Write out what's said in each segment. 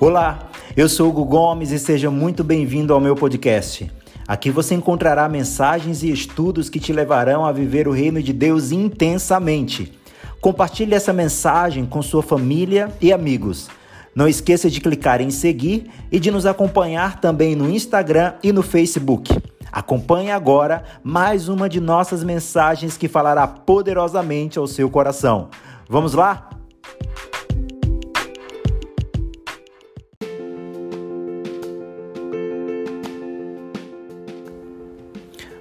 Olá, eu sou Hugo Gomes e seja muito bem-vindo ao meu podcast. Aqui você encontrará mensagens e estudos que te levarão a viver o reino de Deus intensamente. Compartilhe essa mensagem com sua família e amigos. Não esqueça de clicar em seguir e de nos acompanhar também no Instagram e no Facebook. Acompanhe agora mais uma de nossas mensagens que falará poderosamente ao seu coração. Vamos lá?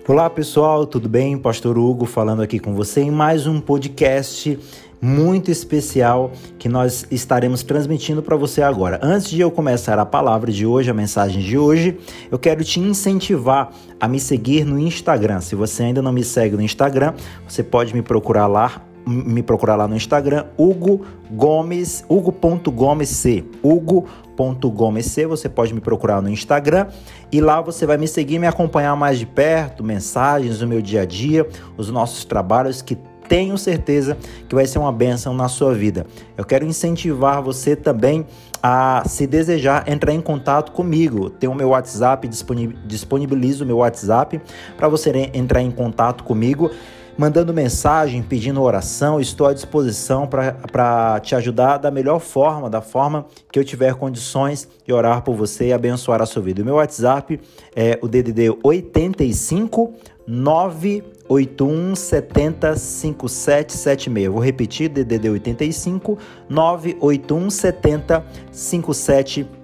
Olá pessoal, tudo bem? Pastor Hugo falando aqui com você em mais um podcast muito especial que nós estaremos transmitindo para você agora. Antes de eu começar a palavra de hoje, a mensagem de hoje, eu quero te incentivar a me seguir no Instagram. Se você ainda não me segue no Instagram, você pode me procurar lá, me procurar lá no Instagram, Hugo Gomes, Hugo.gomesc, Hugo.gomesc, você pode me procurar no Instagram e lá você vai me seguir me acompanhar mais de perto, mensagens do meu dia a dia, os nossos trabalhos que tenho certeza que vai ser uma bênção na sua vida. Eu quero incentivar você também a, se desejar, entrar em contato comigo. Tem o meu WhatsApp, disponibilizo o meu WhatsApp para você entrar em contato comigo mandando mensagem, pedindo oração. Estou à disposição para te ajudar da melhor forma, da forma que eu tiver condições de orar por você e abençoar a sua vida. O meu WhatsApp é o DDD 85 981 70 5776. Vou repetir, DDD 85 981 70 5776.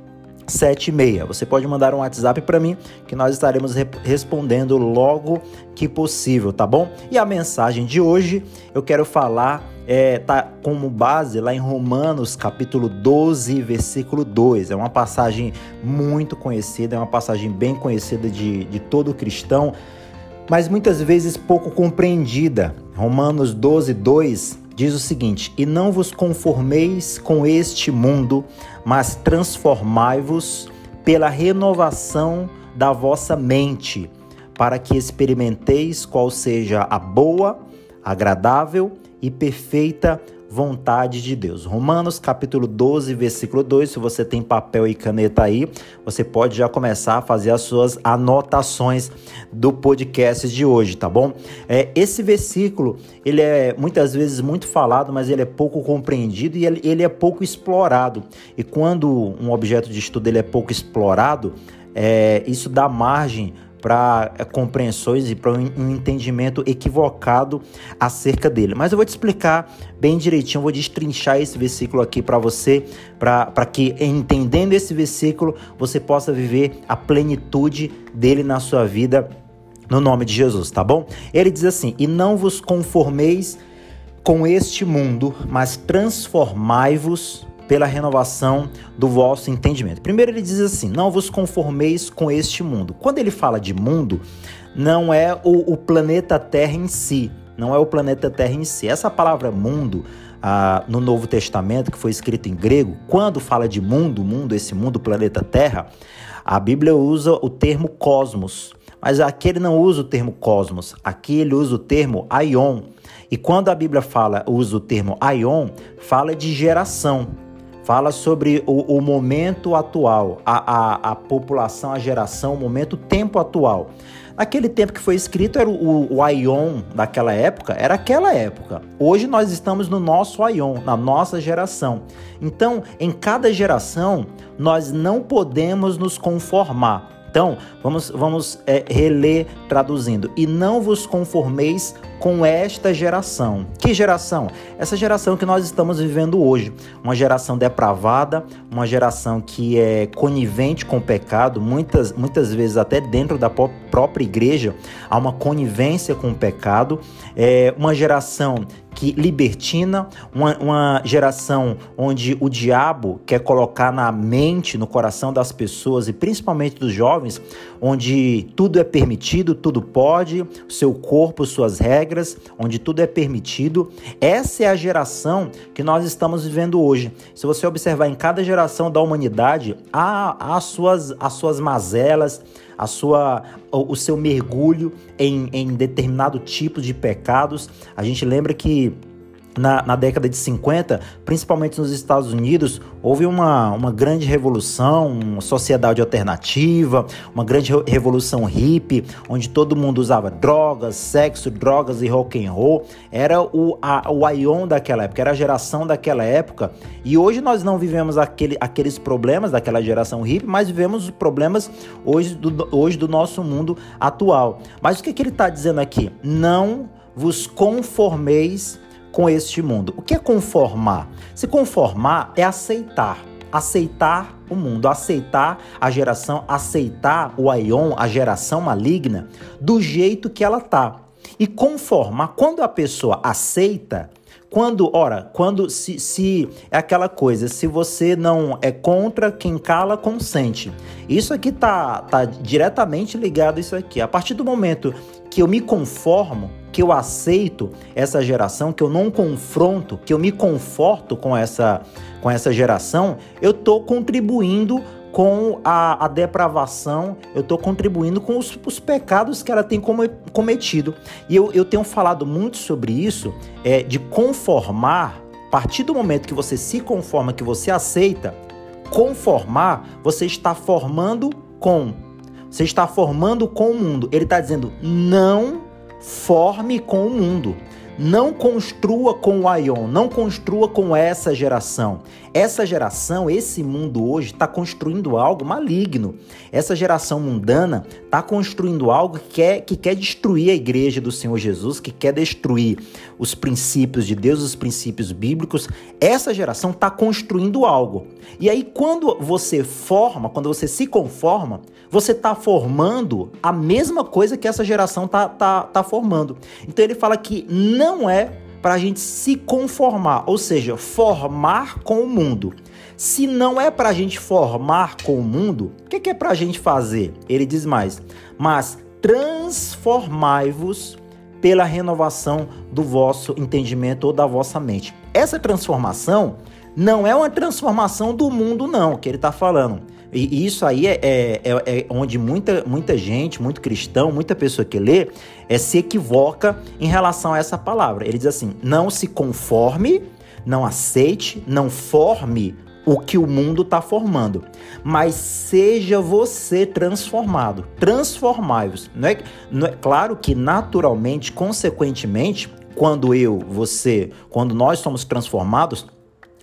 76. Você pode mandar um WhatsApp para mim que nós estaremos re respondendo logo que possível, tá bom? E a mensagem de hoje eu quero falar é, tá como base lá em Romanos capítulo 12, versículo 2. É uma passagem muito conhecida, é uma passagem bem conhecida de, de todo cristão, mas muitas vezes pouco compreendida. Romanos 12, 2 diz o seguinte: E não vos conformeis com este mundo, mas transformai-vos pela renovação da vossa mente, para que experimenteis qual seja a boa, agradável e perfeita vontade de Deus. Romanos capítulo 12, versículo 2. Se você tem papel e caneta aí, você pode já começar a fazer as suas anotações do podcast de hoje, tá bom? É, esse versículo, ele é muitas vezes muito falado, mas ele é pouco compreendido e ele, ele é pouco explorado. E quando um objeto de estudo ele é pouco explorado, é, isso dá margem para é, compreensões e para um entendimento equivocado acerca dele. Mas eu vou te explicar bem direitinho, vou destrinchar esse versículo aqui para você, para que entendendo esse versículo você possa viver a plenitude dele na sua vida, no nome de Jesus, tá bom? Ele diz assim: E não vos conformeis com este mundo, mas transformai-vos pela renovação do vosso entendimento. Primeiro ele diz assim: não vos conformeis com este mundo. Quando ele fala de mundo, não é o, o planeta Terra em si, não é o planeta Terra em si. Essa palavra mundo ah, no Novo Testamento, que foi escrito em grego, quando fala de mundo, mundo, esse mundo, planeta Terra, a Bíblia usa o termo cosmos. Mas aqui ele não usa o termo cosmos, aqui ele usa o termo aion. E quando a Bíblia fala, usa o termo aion, fala de geração fala sobre o, o momento atual, a, a, a, população, a geração, o momento, o tempo atual. Naquele tempo que foi escrito, era o, o Aion daquela época, era aquela época. Hoje nós estamos no nosso Aion, na nossa geração. Então, em cada geração, nós não podemos nos conformar. Então, vamos, vamos é, reler traduzindo. E não vos conformeis com esta geração. Que geração? Essa geração que nós estamos vivendo hoje. Uma geração depravada, uma geração que é conivente com o pecado, muitas, muitas vezes até dentro da própria igreja há uma conivência com o pecado. É uma geração que libertina, uma, uma geração onde o diabo quer colocar na mente, no coração das pessoas e principalmente dos jovens, onde tudo é permitido, tudo pode, seu corpo, suas regras, onde tudo é permitido. Essa é a geração que nós estamos vivendo hoje. Se você observar em cada geração da humanidade, há, há as, suas, as suas mazelas, a sua, o, seu mergulho em, em determinado tipo de pecados. A gente lembra que na, na, década de 50, principalmente nos Estados Unidos, houve uma, uma grande revolução, uma sociedade alternativa, uma grande revolução hippie, onde todo mundo usava drogas, sexo, drogas e rock and roll. Era o, a, o Ion daquela época, era a geração daquela época. E hoje nós não vivemos aquele, aqueles problemas daquela geração hippie, mas vivemos os problemas hoje do, hoje do nosso mundo atual. Mas o que, que ele está dizendo aqui? Não vos conformeis com este mundo. O que é conformar? Se conformar é aceitar. Aceitar o mundo, aceitar a geração, aceitar o Aion, a geração maligna, do jeito que ela tá. E conformar, quando a pessoa aceita, quando, ora, quando se, se é aquela coisa, se você não é contra, quem cala consente. Isso aqui tá, tá diretamente ligado a isso aqui. A partir do momento que eu me conformo, que eu aceito essa geração, que eu não confronto, que eu me conforto com essa, com essa geração, eu estou contribuindo com a, a, depravação, eu estou contribuindo com os, os, pecados que ela tem cometido. E eu, eu tenho falado muito sobre isso, é, de conformar, a partir do momento que você se conforma, que você aceita, conformar, você está formando com. Você está formando com o mundo. Ele está dizendo, não forme com o mundo. Não construa com o Aion, não construa com essa geração. Essa geração, esse mundo hoje, está construindo algo maligno. Essa geração mundana está construindo algo que quer, que quer destruir a igreja do Senhor Jesus, que quer destruir os princípios de Deus, os princípios bíblicos. Essa geração está construindo algo. E aí, quando você forma, quando você se conforma, você está formando a mesma coisa que essa geração está tá, tá formando. Então ele fala que não é para a gente se conformar, ou seja, formar com o mundo. Se não é para a gente formar com o mundo, o que, que é para a gente fazer? Ele diz mais, mas transformai-vos pela renovação do vosso entendimento ou da vossa mente. Essa transformação não é uma transformação do mundo, não, que ele está falando. E isso aí é, é, é, é, onde muita, muita gente, muito cristão, muita pessoa que lê, é, se equivoca em relação a essa palavra. Ele diz assim: não se conforme, não aceite, não forme o que o mundo está formando, mas seja você transformado, transformai-vos. Não é, não é claro que naturalmente, consequentemente, quando eu, você, quando nós somos transformados,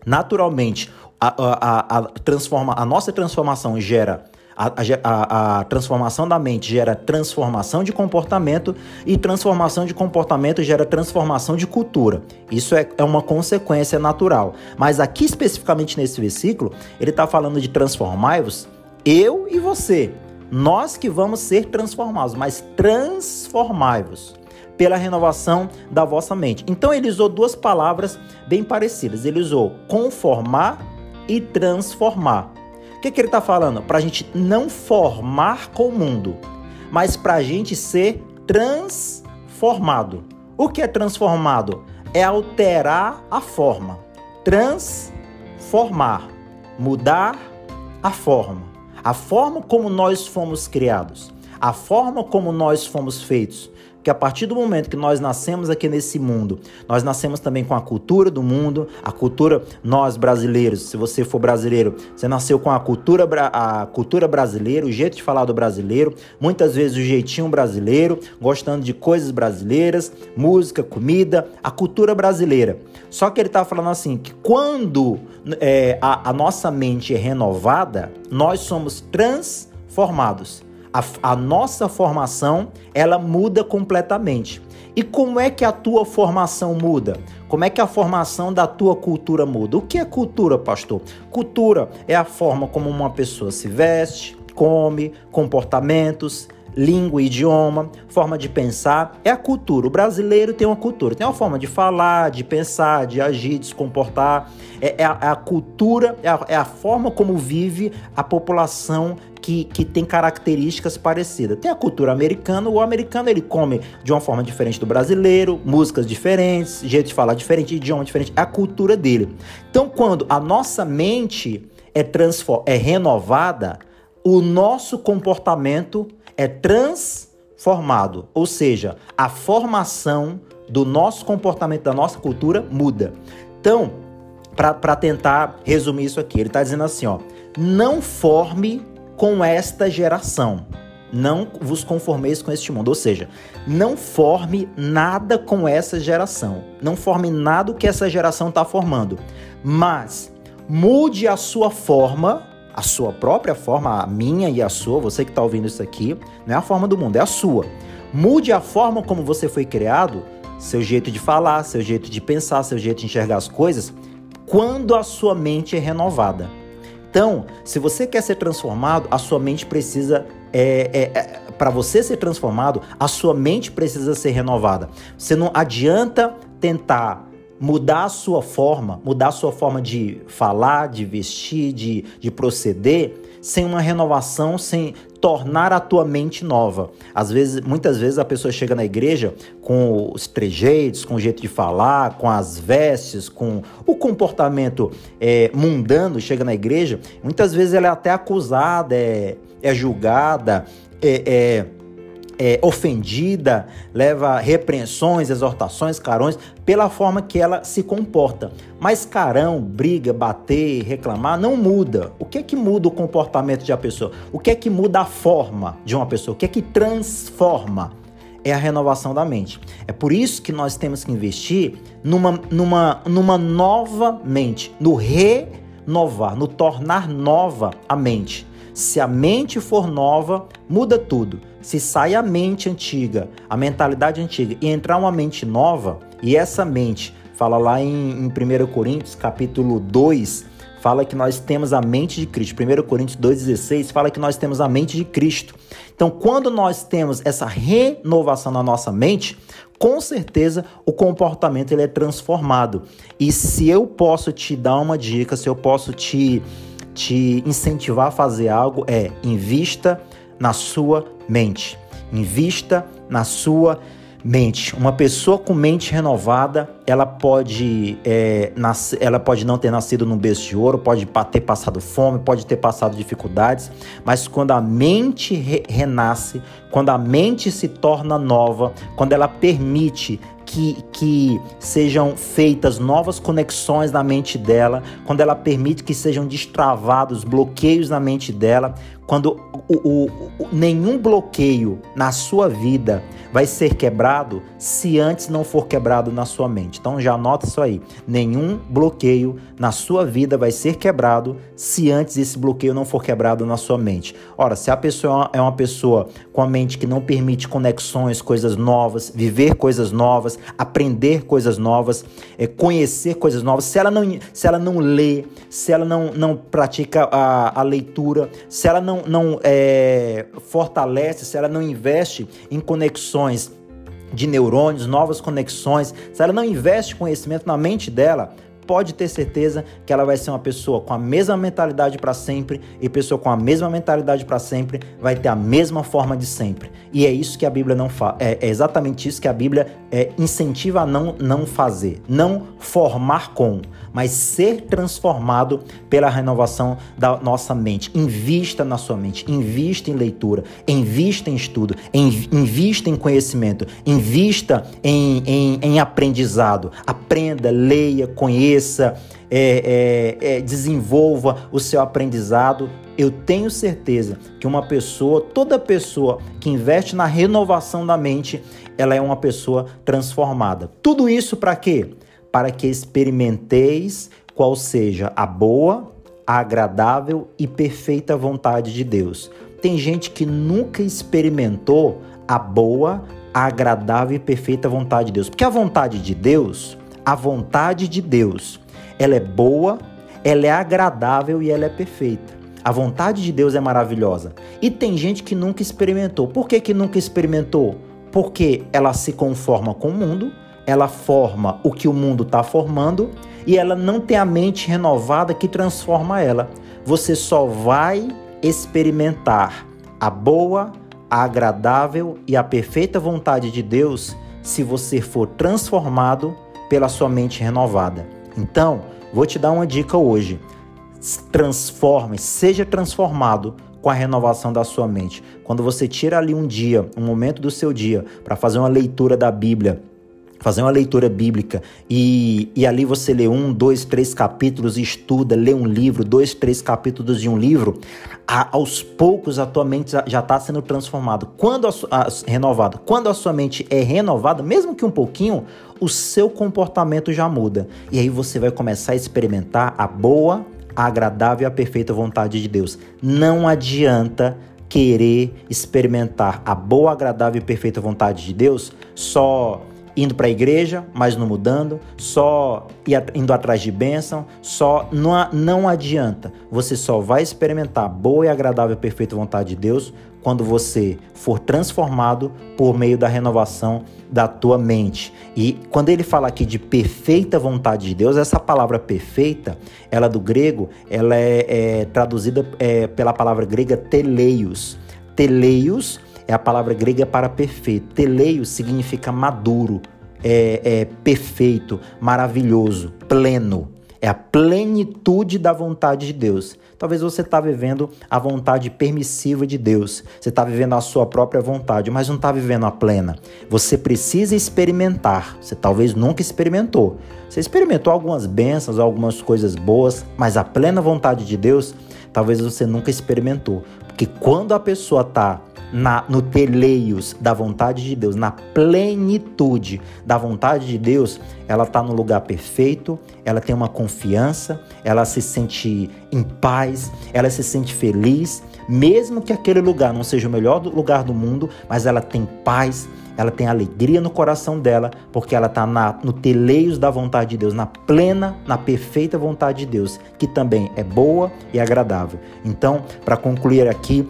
naturalmente a, a, a, transforma, a nossa transformação gera a, a, a, transformação da mente gera transformação de comportamento e transformação de comportamento gera transformação de cultura. Isso é, é uma consequência natural. Mas aqui, especificamente nesse versículo, ele está falando de transformai-vos, eu e você. Nós que vamos ser transformados, mas transformai-vos pela renovação da vossa mente. Então ele usou duas palavras bem parecidas. Ele usou conformar e transformar. O que, que ele está falando? Para a gente não formar com o mundo, mas para a gente ser transformado. O que é transformado? É alterar a forma. Transformar. Mudar a forma. A forma como nós fomos criados. A forma como nós fomos feitos que a partir do momento que nós nascemos aqui nesse mundo, nós nascemos também com a cultura do mundo, a cultura nós brasileiros, se você for brasileiro, você nasceu com a cultura a cultura brasileira, o jeito de falar do brasileiro, muitas vezes o jeitinho brasileiro, gostando de coisas brasileiras, música, comida, a cultura brasileira. Só que ele está falando assim que quando é, a, a nossa mente é renovada, nós somos transformados a, a nossa formação ela muda completamente. E como é que a tua formação muda? Como é que a formação da tua cultura muda? O que é cultura, pastor? Cultura é a forma como uma pessoa se veste, come, comportamentos, língua, idioma, forma de pensar, é a cultura. O brasileiro tem uma cultura, tem uma forma de falar, de pensar, de agir, de se comportar. É, é, a, é a, cultura, é a, é a, forma como vive a população que, que tem características parecidas. Tem a cultura americana, o americano ele come de uma forma diferente do brasileiro, músicas diferentes, jeito de falar diferente, idioma diferente, é a cultura dele. Então, quando a nossa mente é, é renovada, o nosso comportamento é transformado, ou seja, a formação do nosso comportamento, da nossa cultura, muda. Então, para tentar resumir isso aqui, ele está dizendo assim: ó, não forme com esta geração. Não vos conformeis com este mundo. Ou seja, não forme nada com essa geração. Não forme nada que essa geração está formando. Mas mude a sua forma, a sua própria forma, a minha e a sua, você que está ouvindo isso aqui, não é a forma do mundo, é a sua. Mude a forma como você foi criado, seu jeito de falar, seu jeito de pensar, seu jeito de enxergar as coisas, quando a sua mente é renovada. Então, se você quer ser transformado, a sua mente precisa. É, é, é, para você ser transformado, a sua mente precisa ser renovada. Você não adianta tentar mudar a sua forma, mudar a sua forma de falar, de vestir, de, de proceder, sem uma renovação, sem tornar a tua mente nova. Às vezes, muitas vezes a pessoa chega na igreja com os trejeitos, com o jeito de falar, com as vestes, com o comportamento é, mundano, chega na igreja, muitas vezes ela é até acusada, é, é julgada, é, é é, ofendida, leva repreensões, exortações, carões, pela forma que ela se comporta. Mas carão, briga, bater, reclamar, não muda. O que é que muda o comportamento de uma pessoa? O que é que muda a forma de uma pessoa? O que é que transforma? É a renovação da mente. É por isso que nós temos que investir numa, numa, numa nova mente, no renovar, no tornar nova a mente. Se a mente for nova, muda tudo se sai a mente antiga, a mentalidade antiga e entrar uma mente nova, e essa mente, fala lá em, em 1 Coríntios, capítulo 2, fala que nós temos a mente de Cristo. 1 Coríntios 2,16 fala que nós temos a mente de Cristo. Então, quando nós temos essa renovação na nossa mente, com certeza o comportamento ele é transformado. E se eu posso te dar uma dica, se eu posso te, te incentivar a fazer algo, é invista na sua mente. Invista na sua mente. Uma pessoa com mente renovada, ela pode, é, nascer, ela pode não ter nascido num berço de ouro, pode ter passado fome, pode ter passado dificuldades, mas quando a mente re renasce, quando a mente se torna nova, quando ela permite que, que sejam feitas novas conexões na mente dela, quando ela permite que sejam destravados bloqueios na mente dela, quando o, o, o, nenhum bloqueio na sua vida vai ser quebrado se antes não for quebrado na sua mente. Então já anota isso aí. Nenhum bloqueio na sua vida vai ser quebrado se antes esse bloqueio não for quebrado na sua mente. Ora, se a pessoa é uma pessoa com a mente que não permite conexões, coisas novas, viver coisas novas, aprender coisas novas, é, conhecer coisas novas, se ela não, se ela não lê, se ela não, não pratica a, a leitura, se ela não, não é, fortalece, se ela não investe em conexões de neurônios, novas conexões, se ela não investe conhecimento na mente dela, pode ter certeza que ela vai ser uma pessoa com a mesma mentalidade para sempre e pessoa com a mesma mentalidade para sempre vai ter a mesma forma de sempre. E é isso que a Bíblia não faz. É, é, exatamente isso que a Bíblia é, incentiva a não, não fazer. Não formar com, mas ser transformado pela renovação da nossa mente. Invista na sua mente, invista em leitura, invista em estudo, invista em conhecimento, invista em, em, em aprendizado. Aprenda, leia, conheça é, é, é, desenvolva o seu aprendizado. Eu tenho certeza que uma pessoa, toda pessoa que investe na renovação da mente, ela é uma pessoa transformada. Tudo isso para quê? Para que experimenteis qual seja a boa, a agradável e perfeita vontade de Deus. Tem gente que nunca experimentou a boa, a agradável e perfeita vontade de Deus. Porque a vontade de Deus a vontade de Deus, ela é boa, ela é agradável e ela é perfeita. A vontade de Deus é maravilhosa. E tem gente que nunca experimentou. Por que, que nunca experimentou? Porque ela se conforma com o mundo, ela forma o que o mundo está formando e ela não tem a mente renovada que transforma ela. Você só vai experimentar a boa, a agradável e a perfeita vontade de Deus se você for transformado pela sua mente renovada. Então, vou te dar uma dica hoje. Transforme, seja transformado com a renovação da sua mente. Quando você tira ali um dia, um momento do seu dia, para fazer uma leitura da Bíblia, fazer uma leitura bíblica e, e ali você lê um, dois, três capítulos, estuda, lê um livro, dois, três capítulos de um livro, a, aos poucos a tua mente já está sendo transformada. Quando a, a, quando a sua mente é renovada, mesmo que um pouquinho, o seu comportamento já muda. E aí você vai começar a experimentar a boa, a agradável e a perfeita vontade de Deus. Não adianta querer experimentar a boa, agradável e perfeita vontade de Deus só indo para a igreja, mas não mudando, só indo atrás de bênção, só não, não adianta. Você só vai experimentar boa e agradável e perfeita vontade de Deus quando você for transformado por meio da renovação da tua mente. E quando ele fala aqui de perfeita vontade de Deus, essa palavra perfeita, ela do grego, ela é, é traduzida é, pela palavra grega teleios. Teleios é a palavra grega para perfeito. Teleio significa maduro, é, é perfeito, maravilhoso, pleno. É a plenitude da vontade de Deus. Talvez você está vivendo a vontade permissiva de Deus. Você está vivendo a sua própria vontade, mas não está vivendo a plena. Você precisa experimentar. Você talvez nunca experimentou. Você experimentou algumas bênçãos, algumas coisas boas, mas a plena vontade de Deus, talvez você nunca experimentou. Porque quando a pessoa está na, no teleios da vontade de Deus, na plenitude da vontade de Deus, ela está no lugar perfeito, ela tem uma confiança, ela se sente em paz, ela se sente feliz, mesmo que aquele lugar não seja o melhor lugar do mundo, mas ela tem paz, ela tem alegria no coração dela, porque ela está no teleios da vontade de Deus, na plena, na perfeita vontade de Deus, que também é boa e agradável. Então, para concluir aqui,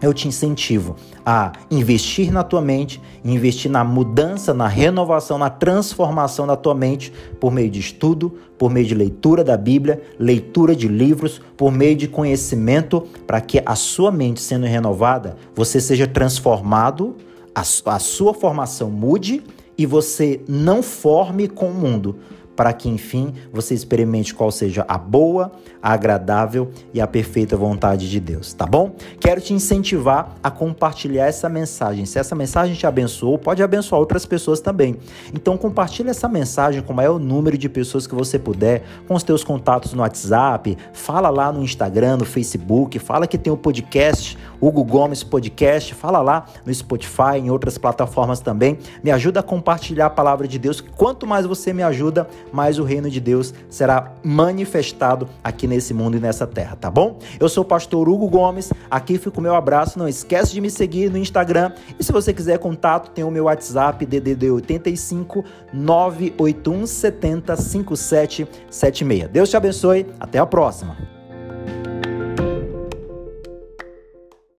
eu te incentivo a investir na tua mente, investir na mudança, na renovação, na transformação da tua mente por meio de estudo, por meio de leitura da Bíblia, leitura de livros, por meio de conhecimento, para que a sua mente sendo renovada, você seja transformado, a, a sua formação mude e você não forme com o mundo, para que enfim você experimente qual seja a boa, a agradável e a perfeita vontade de Deus, tá bom? Quero te incentivar a compartilhar essa mensagem. Se essa mensagem te abençoou, pode abençoar outras pessoas também. Então compartilhe essa mensagem com o maior número de pessoas que você puder, com os teus contatos no WhatsApp, fala lá no Instagram, no Facebook, fala que tem o podcast, Hugo Gomes Podcast, fala lá no Spotify, em outras plataformas também. Me ajuda a compartilhar a palavra de Deus. Quanto mais você me ajuda, mais o reino de Deus será manifestado aqui nesse mundo e nessa terra, tá bom? Eu sou o pastor Hugo Gomes, aqui fica o meu abraço. Não esquece de me seguir no Instagram e se você quiser contato, tem o meu WhatsApp DDD 85 981 70 5776. Deus te abençoe, até a próxima.